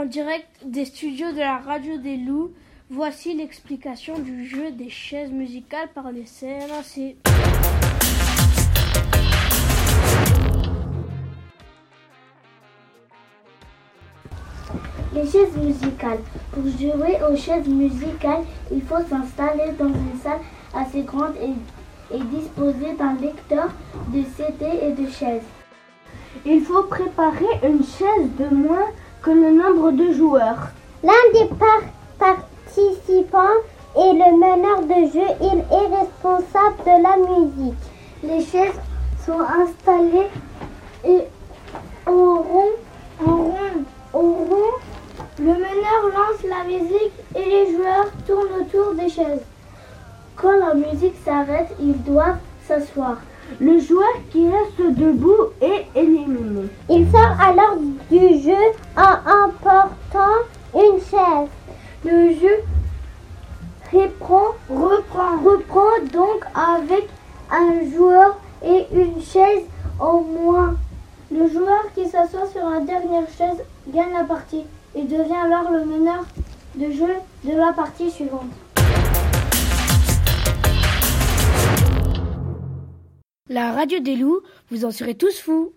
en direct des studios de la radio des loups. Voici l'explication du jeu des chaises musicales par les CNAC. Les chaises musicales. Pour jouer aux chaises musicales, il faut s'installer dans une salle assez grande et, et disposer d'un lecteur de CD et de chaises. Il faut préparer une chaise de moins que le nombre de joueurs. L'un des participants est le meneur de jeu. Il est responsable de la musique. Les chaises sont installées et rond, en rond. Le meneur lance la musique et les joueurs tournent autour des chaises. Quand la musique s'arrête, ils doivent s'asseoir. Le joueur qui reste debout est éliminé. Il sort alors du jeu en emportant une chaise. Le jeu reprend, reprend, reprend donc avec un joueur et une chaise en moins. Le joueur qui s'assoit sur la dernière chaise gagne la partie et devient alors le meneur de jeu de la partie suivante. La radio des loups, vous en serez tous fous.